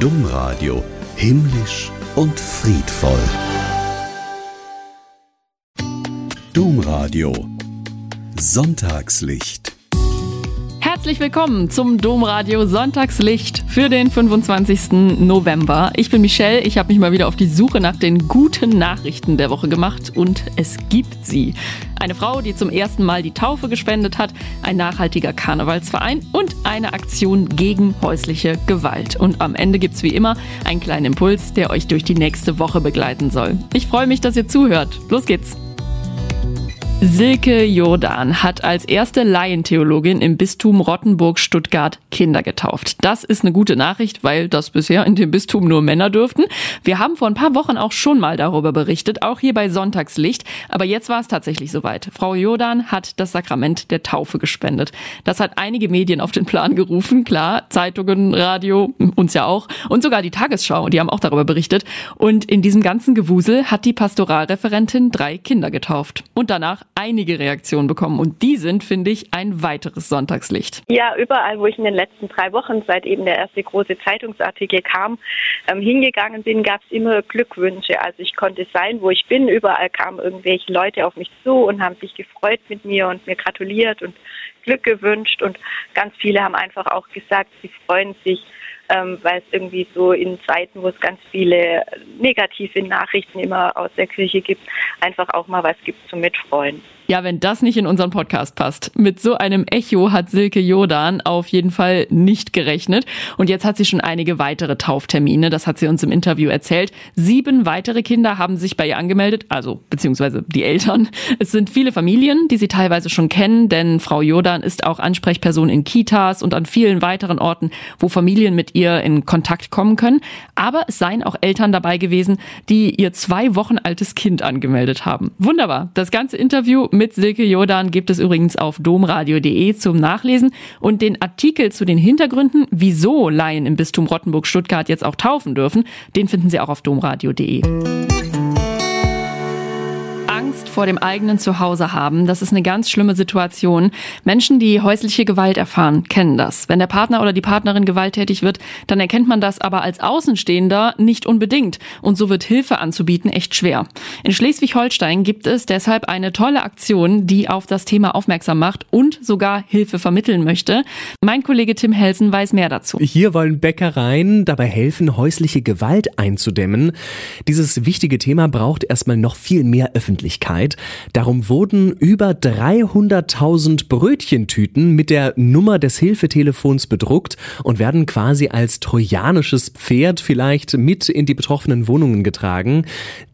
Domradio himmlisch und friedvoll. Domradio Sonntagslicht Herzlich willkommen zum Domradio Sonntagslicht für den 25. November. Ich bin Michelle, ich habe mich mal wieder auf die Suche nach den guten Nachrichten der Woche gemacht und es gibt sie. Eine Frau, die zum ersten Mal die Taufe gespendet hat, ein nachhaltiger Karnevalsverein und eine Aktion gegen häusliche Gewalt. Und am Ende gibt es wie immer einen kleinen Impuls, der euch durch die nächste Woche begleiten soll. Ich freue mich, dass ihr zuhört. Los geht's! Silke Jordan hat als erste Laientheologin im Bistum Rottenburg-Stuttgart Kinder getauft. Das ist eine gute Nachricht, weil das bisher in dem Bistum nur Männer dürften. Wir haben vor ein paar Wochen auch schon mal darüber berichtet, auch hier bei Sonntagslicht. Aber jetzt war es tatsächlich soweit. Frau Jordan hat das Sakrament der Taufe gespendet. Das hat einige Medien auf den Plan gerufen. Klar, Zeitungen, Radio, uns ja auch. Und sogar die Tagesschau, die haben auch darüber berichtet. Und in diesem ganzen Gewusel hat die Pastoralreferentin drei Kinder getauft. Und danach einige Reaktionen bekommen und die sind, finde ich, ein weiteres Sonntagslicht. Ja, überall, wo ich in den letzten drei Wochen, seit eben der erste große Zeitungsartikel kam, ähm, hingegangen bin, gab es immer Glückwünsche. Also ich konnte sein, wo ich bin. Überall kamen irgendwelche Leute auf mich zu und haben sich gefreut mit mir und mir gratuliert und Glück gewünscht. Und ganz viele haben einfach auch gesagt, sie freuen sich ähm, weil es irgendwie so in Zeiten, wo es ganz viele negative Nachrichten immer aus der Kirche gibt, einfach auch mal was gibt zum Mitfreuen. Ja, wenn das nicht in unseren Podcast passt. Mit so einem Echo hat Silke Jordan auf jeden Fall nicht gerechnet. Und jetzt hat sie schon einige weitere Tauftermine. Das hat sie uns im Interview erzählt. Sieben weitere Kinder haben sich bei ihr angemeldet, also beziehungsweise die Eltern. Es sind viele Familien, die sie teilweise schon kennen, denn Frau Jordan ist auch Ansprechperson in Kitas und an vielen weiteren Orten, wo Familien mit ihr in Kontakt kommen können. Aber es seien auch Eltern dabei gewesen, die ihr zwei Wochen altes Kind angemeldet haben. Wunderbar. Das ganze Interview mit Silke Jordan gibt es übrigens auf domradio.de zum Nachlesen und den Artikel zu den Hintergründen, wieso Laien im Bistum Rottenburg-Stuttgart jetzt auch taufen dürfen, den finden Sie auch auf domradio.de. Angst vor dem eigenen Zuhause haben. Das ist eine ganz schlimme Situation. Menschen, die häusliche Gewalt erfahren, kennen das. Wenn der Partner oder die Partnerin gewalttätig wird, dann erkennt man das aber als Außenstehender nicht unbedingt. Und so wird Hilfe anzubieten echt schwer. In Schleswig-Holstein gibt es deshalb eine tolle Aktion, die auf das Thema aufmerksam macht und sogar Hilfe vermitteln möchte. Mein Kollege Tim Helsen weiß mehr dazu. Hier wollen Bäckereien dabei helfen, häusliche Gewalt einzudämmen. Dieses wichtige Thema braucht erstmal noch viel mehr Öffentlichkeit. Öffentlichkeit. Darum wurden über 300.000 Brötchentüten mit der Nummer des Hilfetelefons bedruckt und werden quasi als trojanisches Pferd vielleicht mit in die betroffenen Wohnungen getragen.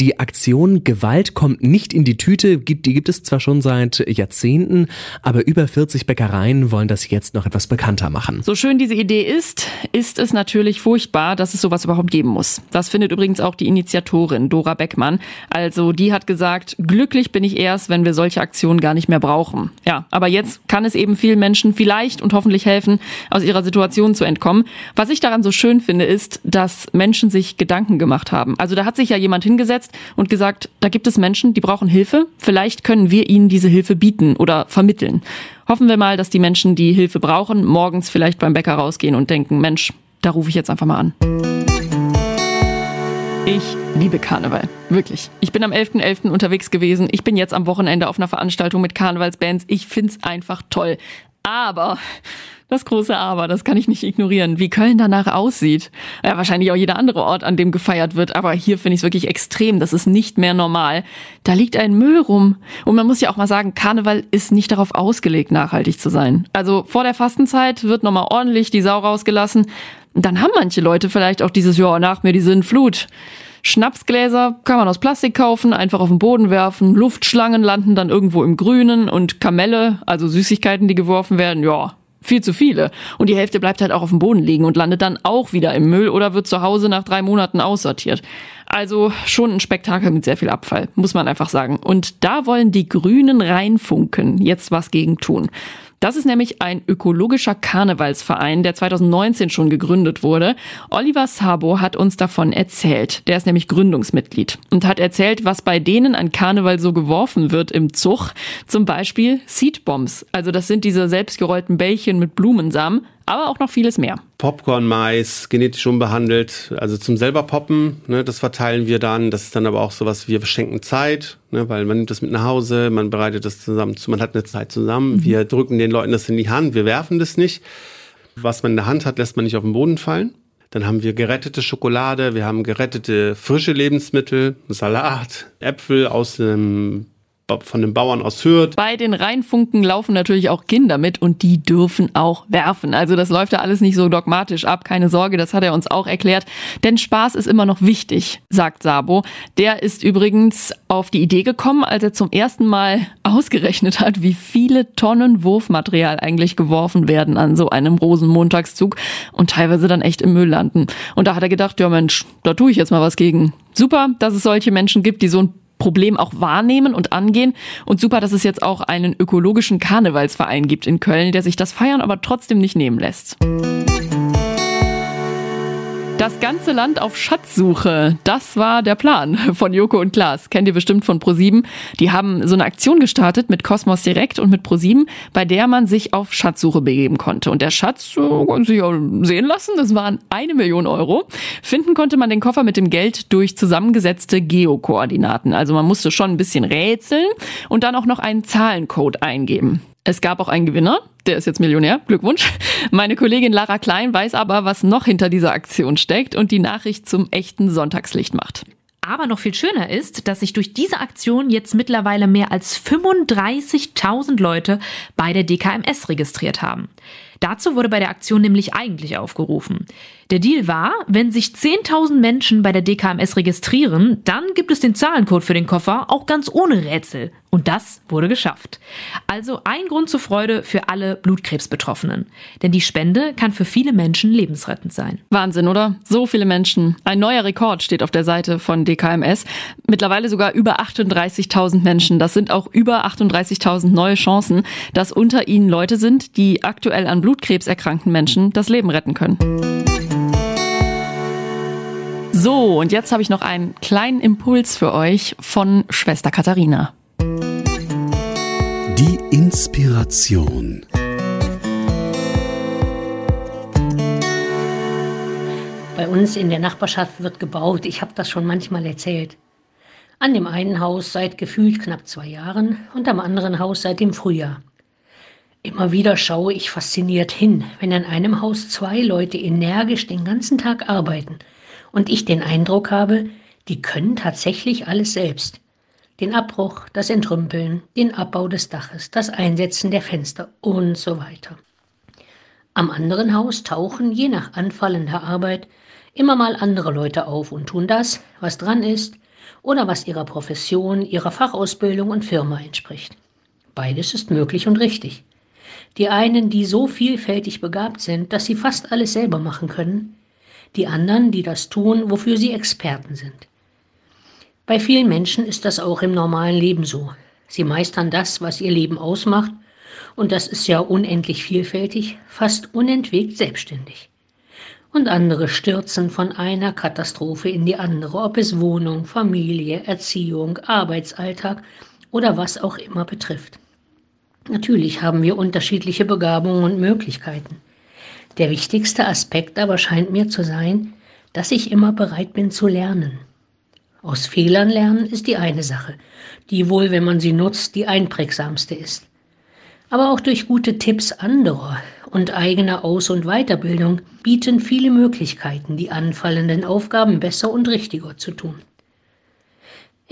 Die Aktion Gewalt kommt nicht in die Tüte, die gibt es zwar schon seit Jahrzehnten, aber über 40 Bäckereien wollen das jetzt noch etwas bekannter machen. So schön diese Idee ist, ist es natürlich furchtbar, dass es sowas überhaupt geben muss. Das findet übrigens auch die Initiatorin Dora Beckmann. Also die hat gesagt, glücklich bin ich erst, wenn wir solche Aktionen gar nicht mehr brauchen. Ja, aber jetzt kann es eben vielen Menschen vielleicht und hoffentlich helfen, aus ihrer Situation zu entkommen. Was ich daran so schön finde, ist, dass Menschen sich Gedanken gemacht haben. Also da hat sich ja jemand hingesetzt, und gesagt, da gibt es Menschen, die brauchen Hilfe. Vielleicht können wir ihnen diese Hilfe bieten oder vermitteln. Hoffen wir mal, dass die Menschen, die Hilfe brauchen, morgens vielleicht beim Bäcker rausgehen und denken, Mensch, da rufe ich jetzt einfach mal an. Ich liebe Karneval. Wirklich. Ich bin am 11.11. .11. unterwegs gewesen. Ich bin jetzt am Wochenende auf einer Veranstaltung mit Karnevalsbands. Ich find's einfach toll. Aber das große Aber, das kann ich nicht ignorieren. Wie Köln danach aussieht. Ja, wahrscheinlich auch jeder andere Ort, an dem gefeiert wird. Aber hier finde ich es wirklich extrem. Das ist nicht mehr normal. Da liegt ein Müll rum. Und man muss ja auch mal sagen, Karneval ist nicht darauf ausgelegt, nachhaltig zu sein. Also vor der Fastenzeit wird nochmal ordentlich die Sau rausgelassen. Dann haben manche Leute vielleicht auch dieses, ja, nach mir die Sinnflut. Schnapsgläser kann man aus Plastik kaufen, einfach auf den Boden werfen. Luftschlangen landen dann irgendwo im Grünen und Kamelle, also Süßigkeiten, die geworfen werden, ja, viel zu viele. Und die Hälfte bleibt halt auch auf dem Boden liegen und landet dann auch wieder im Müll oder wird zu Hause nach drei Monaten aussortiert. Also schon ein Spektakel mit sehr viel Abfall, muss man einfach sagen. Und da wollen die Grünen reinfunken, jetzt was gegen tun. Das ist nämlich ein ökologischer Karnevalsverein, der 2019 schon gegründet wurde. Oliver Sabo hat uns davon erzählt. Der ist nämlich Gründungsmitglied und hat erzählt, was bei denen an Karneval so geworfen wird im Zug. Zum Beispiel Seedbombs. Also das sind diese selbstgerollten Bällchen mit Blumensamen aber auch noch vieles mehr. Popcorn, Mais, genetisch unbehandelt, also zum selber poppen, ne, das verteilen wir dann. Das ist dann aber auch sowas, wir schenken Zeit, ne, weil man nimmt das mit nach Hause, man bereitet das zusammen zu, man hat eine Zeit zusammen. Mhm. Wir drücken den Leuten das in die Hand, wir werfen das nicht. Was man in der Hand hat, lässt man nicht auf den Boden fallen. Dann haben wir gerettete Schokolade, wir haben gerettete frische Lebensmittel, Salat, Äpfel aus dem von den Bauern aus Hürth. Bei den Rheinfunken laufen natürlich auch Kinder mit und die dürfen auch werfen. Also das läuft ja alles nicht so dogmatisch ab, keine Sorge, das hat er uns auch erklärt. Denn Spaß ist immer noch wichtig, sagt Sabo. Der ist übrigens auf die Idee gekommen, als er zum ersten Mal ausgerechnet hat, wie viele Tonnen Wurfmaterial eigentlich geworfen werden an so einem Rosenmontagszug und teilweise dann echt im Müll landen. Und da hat er gedacht, ja Mensch, da tue ich jetzt mal was gegen. Super, dass es solche Menschen gibt, die so ein Problem auch wahrnehmen und angehen. Und super, dass es jetzt auch einen ökologischen Karnevalsverein gibt in Köln, der sich das Feiern aber trotzdem nicht nehmen lässt. Das ganze Land auf Schatzsuche, das war der Plan von Joko und Klaas. Kennt ihr bestimmt von ProSieben. Die haben so eine Aktion gestartet mit Cosmos Direkt und mit ProSieben, bei der man sich auf Schatzsuche begeben konnte. Und der Schatz konnte sich auch sehen lassen, das waren eine Million Euro. Finden konnte man den Koffer mit dem Geld durch zusammengesetzte Geokoordinaten. Also man musste schon ein bisschen rätseln und dann auch noch einen Zahlencode eingeben. Es gab auch einen Gewinner, der ist jetzt Millionär. Glückwunsch. Meine Kollegin Lara Klein weiß aber, was noch hinter dieser Aktion steckt und die Nachricht zum echten Sonntagslicht macht. Aber noch viel schöner ist, dass sich durch diese Aktion jetzt mittlerweile mehr als 35.000 Leute bei der DKMS registriert haben. Dazu wurde bei der Aktion nämlich eigentlich aufgerufen. Der Deal war, wenn sich 10.000 Menschen bei der DKMS registrieren, dann gibt es den Zahlencode für den Koffer auch ganz ohne Rätsel. Und das wurde geschafft. Also ein Grund zur Freude für alle Blutkrebsbetroffenen. Denn die Spende kann für viele Menschen lebensrettend sein. Wahnsinn, oder? So viele Menschen. Ein neuer Rekord steht auf der Seite von DKMS. Mittlerweile sogar über 38.000 Menschen. Das sind auch über 38.000 neue Chancen, dass unter ihnen Leute sind, die aktuell an Blutkrebs erkrankten Menschen das Leben retten können. So, und jetzt habe ich noch einen kleinen Impuls für euch von Schwester Katharina. Die Inspiration. Bei uns in der Nachbarschaft wird gebaut. Ich habe das schon manchmal erzählt. An dem einen Haus seit gefühlt knapp zwei Jahren und am anderen Haus seit dem Frühjahr. Immer wieder schaue ich fasziniert hin, wenn an einem Haus zwei Leute energisch den ganzen Tag arbeiten und ich den Eindruck habe, die können tatsächlich alles selbst den Abbruch, das Entrümpeln, den Abbau des Daches, das Einsetzen der Fenster und so weiter. Am anderen Haus tauchen, je nach anfallender Arbeit, immer mal andere Leute auf und tun das, was dran ist oder was ihrer Profession, ihrer Fachausbildung und Firma entspricht. Beides ist möglich und richtig. Die einen, die so vielfältig begabt sind, dass sie fast alles selber machen können, die anderen, die das tun, wofür sie Experten sind. Bei vielen Menschen ist das auch im normalen Leben so. Sie meistern das, was ihr Leben ausmacht, und das ist ja unendlich vielfältig, fast unentwegt selbstständig. Und andere stürzen von einer Katastrophe in die andere, ob es Wohnung, Familie, Erziehung, Arbeitsalltag oder was auch immer betrifft. Natürlich haben wir unterschiedliche Begabungen und Möglichkeiten. Der wichtigste Aspekt aber scheint mir zu sein, dass ich immer bereit bin zu lernen. Aus Fehlern lernen ist die eine Sache, die wohl, wenn man sie nutzt, die einprägsamste ist. Aber auch durch gute Tipps anderer und eigene Aus- und Weiterbildung bieten viele Möglichkeiten, die anfallenden Aufgaben besser und richtiger zu tun.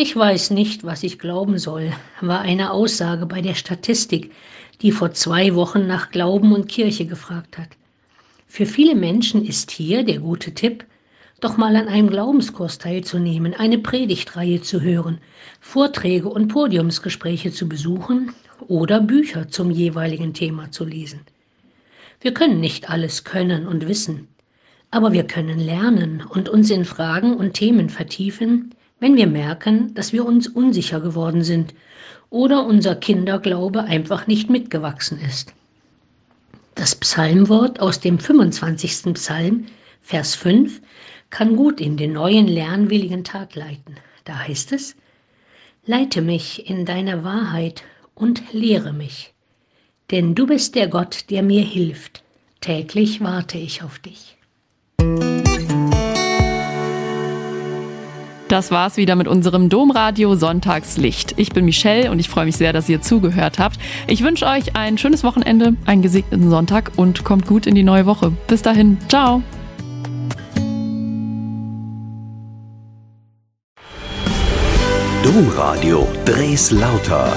Ich weiß nicht, was ich glauben soll, war eine Aussage bei der Statistik, die vor zwei Wochen nach Glauben und Kirche gefragt hat. Für viele Menschen ist hier der gute Tipp, doch mal an einem Glaubenskurs teilzunehmen, eine Predigtreihe zu hören, Vorträge und Podiumsgespräche zu besuchen oder Bücher zum jeweiligen Thema zu lesen. Wir können nicht alles können und wissen, aber wir können lernen und uns in Fragen und Themen vertiefen, wenn wir merken, dass wir uns unsicher geworden sind oder unser Kinderglaube einfach nicht mitgewachsen ist. Das Psalmwort aus dem 25. Psalm, Vers 5, kann gut in den neuen lernwilligen Tag leiten. Da heißt es, leite mich in deiner Wahrheit und lehre mich, denn du bist der Gott, der mir hilft. Täglich warte ich auf dich. Das war's wieder mit unserem Domradio Sonntagslicht. Ich bin Michelle und ich freue mich sehr, dass ihr zugehört habt. Ich wünsche euch ein schönes Wochenende, einen gesegneten Sonntag und kommt gut in die neue Woche. Bis dahin, ciao. Domradio Dres Lauter